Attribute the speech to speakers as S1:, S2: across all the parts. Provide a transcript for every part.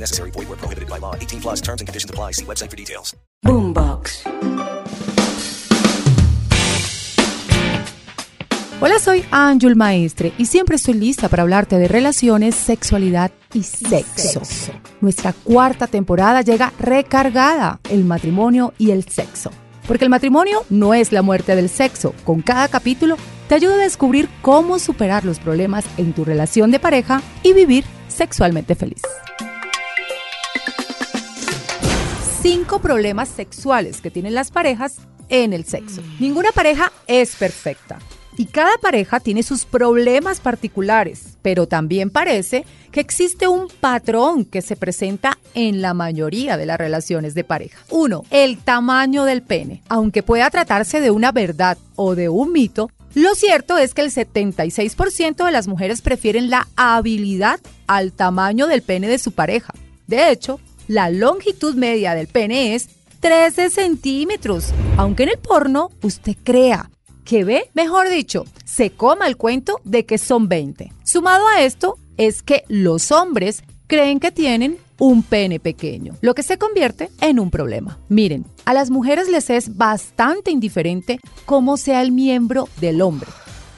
S1: Necessary. Void where prohibited by law. 18 plus terms and conditions apply. See website for details.
S2: Boombox.
S3: Hola, soy Ángel Maestre y siempre estoy lista para hablarte de relaciones, sexualidad y sexo. Nuestra cuarta temporada llega recargada, el matrimonio y el sexo. Porque el matrimonio no es la muerte del sexo. Con cada capítulo te ayuda a descubrir cómo superar los problemas en tu relación de pareja y vivir sexualmente feliz. Cinco problemas sexuales que tienen las parejas en el sexo. Ninguna pareja es perfecta. Y cada pareja tiene sus problemas particulares, pero también parece que existe un patrón que se presenta en la mayoría de las relaciones de pareja. Uno, el tamaño del pene. Aunque pueda tratarse de una verdad o de un mito, lo cierto es que el 76% de las mujeres prefieren la habilidad al tamaño del pene de su pareja. De hecho, la longitud media del pene es 13 centímetros, aunque en el porno usted crea que ve, mejor dicho, se coma el cuento de que son 20. Sumado a esto es que los hombres creen que tienen un pene pequeño, lo que se convierte en un problema. Miren, a las mujeres les es bastante indiferente cómo sea el miembro del hombre.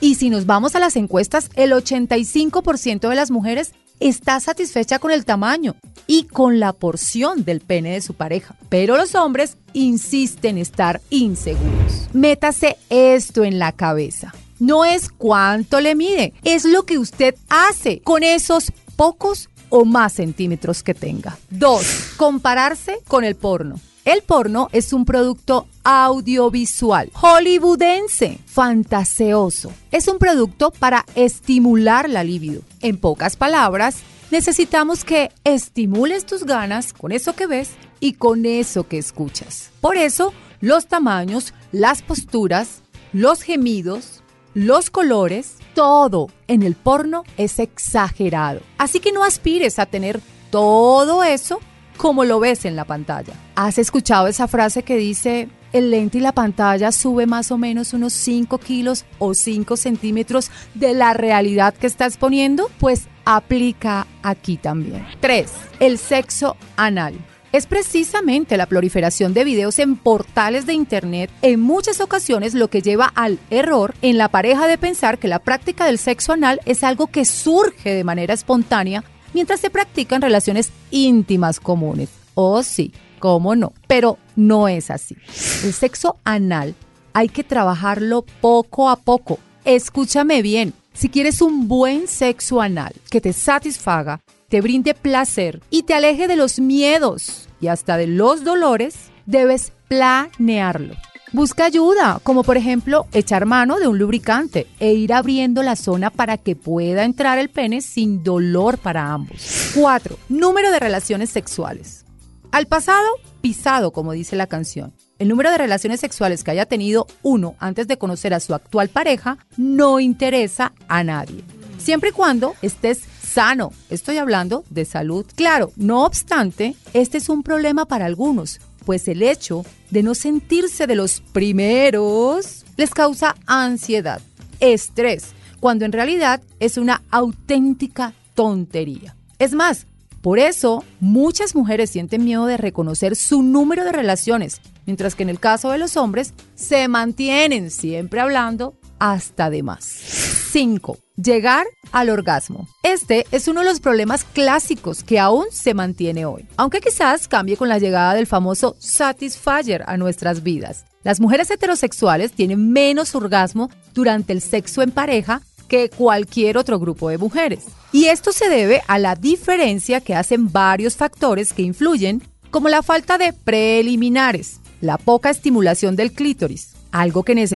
S3: Y si nos vamos a las encuestas, el 85% de las mujeres está satisfecha con el tamaño y con la porción del pene de su pareja. Pero los hombres insisten en estar inseguros. Métase esto en la cabeza. No es cuánto le mide, es lo que usted hace con esos pocos o más centímetros que tenga. Dos, compararse con el porno. El porno es un producto audiovisual, hollywoodense, fantaseoso. Es un producto para estimular la libido. En pocas palabras, necesitamos que estimules tus ganas con eso que ves y con eso que escuchas. Por eso, los tamaños, las posturas, los gemidos, los colores, todo en el porno es exagerado. Así que no aspires a tener todo eso como lo ves en la pantalla. ¿Has escuchado esa frase que dice, el lente y la pantalla sube más o menos unos 5 kilos o 5 centímetros de la realidad que estás poniendo? Pues aplica aquí también. 3. El sexo anal. Es precisamente la proliferación de videos en portales de Internet en muchas ocasiones lo que lleva al error en la pareja de pensar que la práctica del sexo anal es algo que surge de manera espontánea mientras se practican relaciones íntimas comunes. Oh sí, cómo no, pero no es así. El sexo anal hay que trabajarlo poco a poco. Escúchame bien, si quieres un buen sexo anal que te satisfaga, te brinde placer y te aleje de los miedos y hasta de los dolores, debes planearlo. Busca ayuda, como por ejemplo echar mano de un lubricante e ir abriendo la zona para que pueda entrar el pene sin dolor para ambos. 4. Número de relaciones sexuales. Al pasado, pisado, como dice la canción. El número de relaciones sexuales que haya tenido uno antes de conocer a su actual pareja no interesa a nadie. Siempre y cuando estés sano, estoy hablando de salud. Claro, no obstante, este es un problema para algunos, pues el hecho de no sentirse de los primeros les causa ansiedad, estrés, cuando en realidad es una auténtica tontería. Es más, por eso muchas mujeres sienten miedo de reconocer su número de relaciones, mientras que en el caso de los hombres se mantienen siempre hablando hasta de más. 5. Llegar al orgasmo. Este es uno de los problemas clásicos que aún se mantiene hoy, aunque quizás cambie con la llegada del famoso Satisfyer a nuestras vidas. Las mujeres heterosexuales tienen menos orgasmo durante el sexo en pareja que cualquier otro grupo de mujeres. Y esto se debe a la diferencia que hacen varios factores que influyen, como la falta de preliminares, la poca estimulación del clítoris, algo que necesita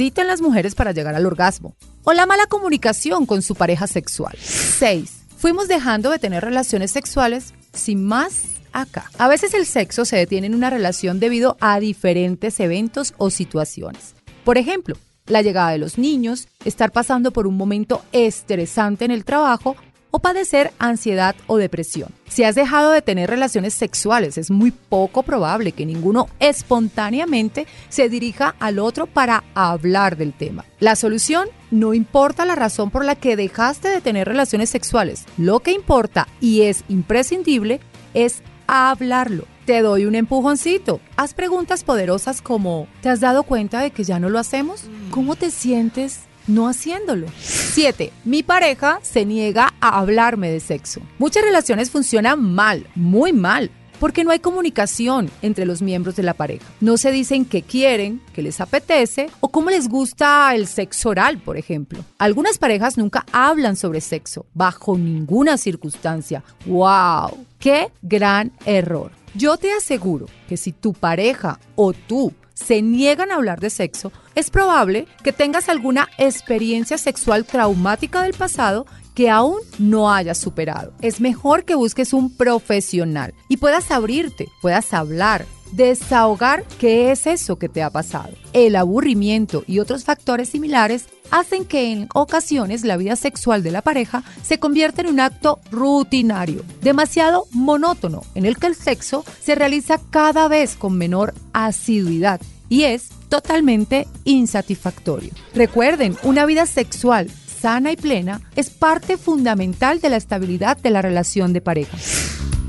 S3: Las mujeres para llegar al orgasmo. O la mala comunicación con su pareja sexual. 6. Fuimos dejando de tener relaciones sexuales sin más acá. A veces el sexo se detiene en una relación debido a diferentes eventos o situaciones. Por ejemplo, la llegada de los niños, estar pasando por un momento estresante en el trabajo o padecer ansiedad o depresión. Si has dejado de tener relaciones sexuales, es muy poco probable que ninguno espontáneamente se dirija al otro para hablar del tema. La solución no importa la razón por la que dejaste de tener relaciones sexuales. Lo que importa y es imprescindible es hablarlo. Te doy un empujoncito. Haz preguntas poderosas como ¿te has dado cuenta de que ya no lo hacemos? ¿Cómo te sientes no haciéndolo. 7. Mi pareja se niega a hablarme de sexo. Muchas relaciones funcionan mal, muy mal, porque no hay comunicación entre los miembros de la pareja. No se dicen qué quieren, qué les apetece o cómo les gusta el sexo oral, por ejemplo. Algunas parejas nunca hablan sobre sexo, bajo ninguna circunstancia. ¡Wow! ¡Qué gran error! Yo te aseguro que si tu pareja o tú se niegan a hablar de sexo, es probable que tengas alguna experiencia sexual traumática del pasado que aún no hayas superado. Es mejor que busques un profesional y puedas abrirte, puedas hablar, desahogar qué es eso que te ha pasado. El aburrimiento y otros factores similares hacen que en ocasiones la vida sexual de la pareja se convierta en un acto rutinario, demasiado monótono, en el que el sexo se realiza cada vez con menor asiduidad y es totalmente insatisfactorio. Recuerden, una vida sexual sana y plena es parte fundamental de la estabilidad de la relación de pareja.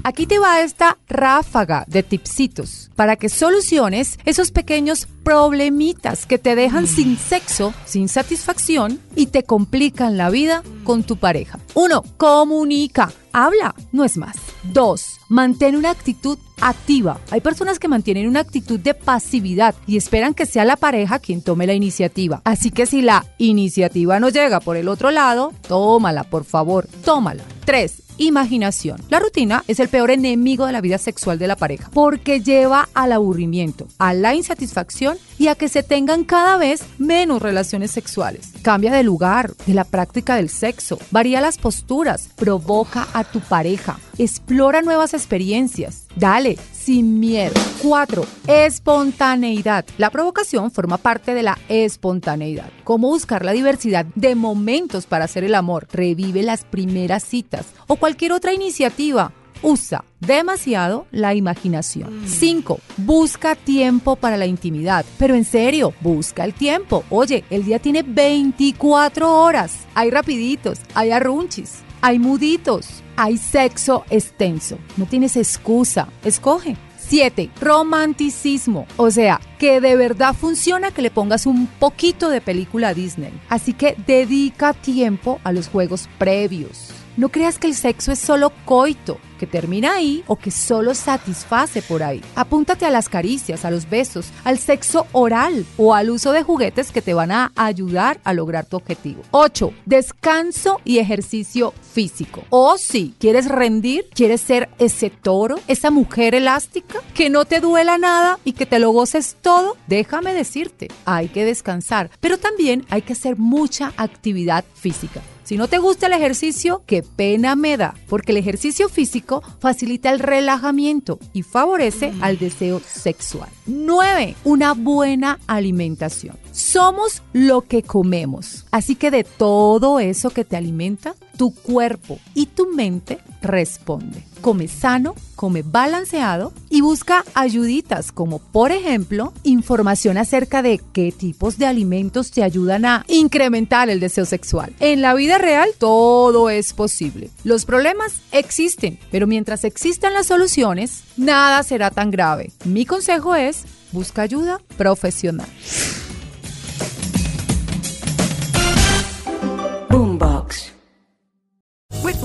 S3: Aquí te va esta ráfaga de tipsitos para que soluciones esos pequeños problemitas que te dejan sin sexo, sin satisfacción y te complican la vida con tu pareja. 1. Comunica. Habla, no es más. 2. Mantén una actitud activa. Hay personas que mantienen una actitud de pasividad y esperan que sea la pareja quien tome la iniciativa. Así que si la iniciativa no llega por el otro lado, tómala, por favor, tómala. 3 imaginación. La rutina es el peor enemigo de la vida sexual de la pareja porque lleva al aburrimiento, a la insatisfacción y a que se tengan cada vez menos relaciones sexuales. Cambia de lugar, de la práctica del sexo, varía las posturas, provoca a tu pareja, explora nuevas experiencias. Dale, sin miedo. 4. Espontaneidad. La provocación forma parte de la espontaneidad. ¿Cómo buscar la diversidad de momentos para hacer el amor? Revive las primeras citas o cualquier otra iniciativa. Usa demasiado la imaginación. 5. Busca tiempo para la intimidad. Pero en serio, busca el tiempo. Oye, el día tiene 24 horas. Hay rapiditos, hay arrunchis, hay muditos, hay sexo extenso. No tienes excusa. Escoge. 7. Romanticismo. O sea, que de verdad funciona que le pongas un poquito de película Disney. Así que dedica tiempo a los juegos previos. No creas que el sexo es solo coito, que termina ahí o que solo satisface por ahí. Apúntate a las caricias, a los besos, al sexo oral o al uso de juguetes que te van a ayudar a lograr tu objetivo. 8. Descanso y ejercicio físico. O si quieres rendir, quieres ser ese toro, esa mujer elástica, que no te duela nada y que te lo goces todo, déjame decirte, hay que descansar, pero también hay que hacer mucha actividad física. Si no te gusta el ejercicio, qué pena me da, porque el ejercicio físico facilita el relajamiento y favorece al deseo sexual. 9. Una buena alimentación. Somos lo que comemos, así que de todo eso que te alimenta, tu cuerpo y tu mente responde. Come sano, come balanceado y busca ayuditas como por ejemplo información acerca de qué tipos de alimentos te ayudan a incrementar el deseo sexual. En la vida real todo es posible. Los problemas existen, pero mientras existan las soluciones, nada será tan grave. Mi consejo es busca ayuda profesional.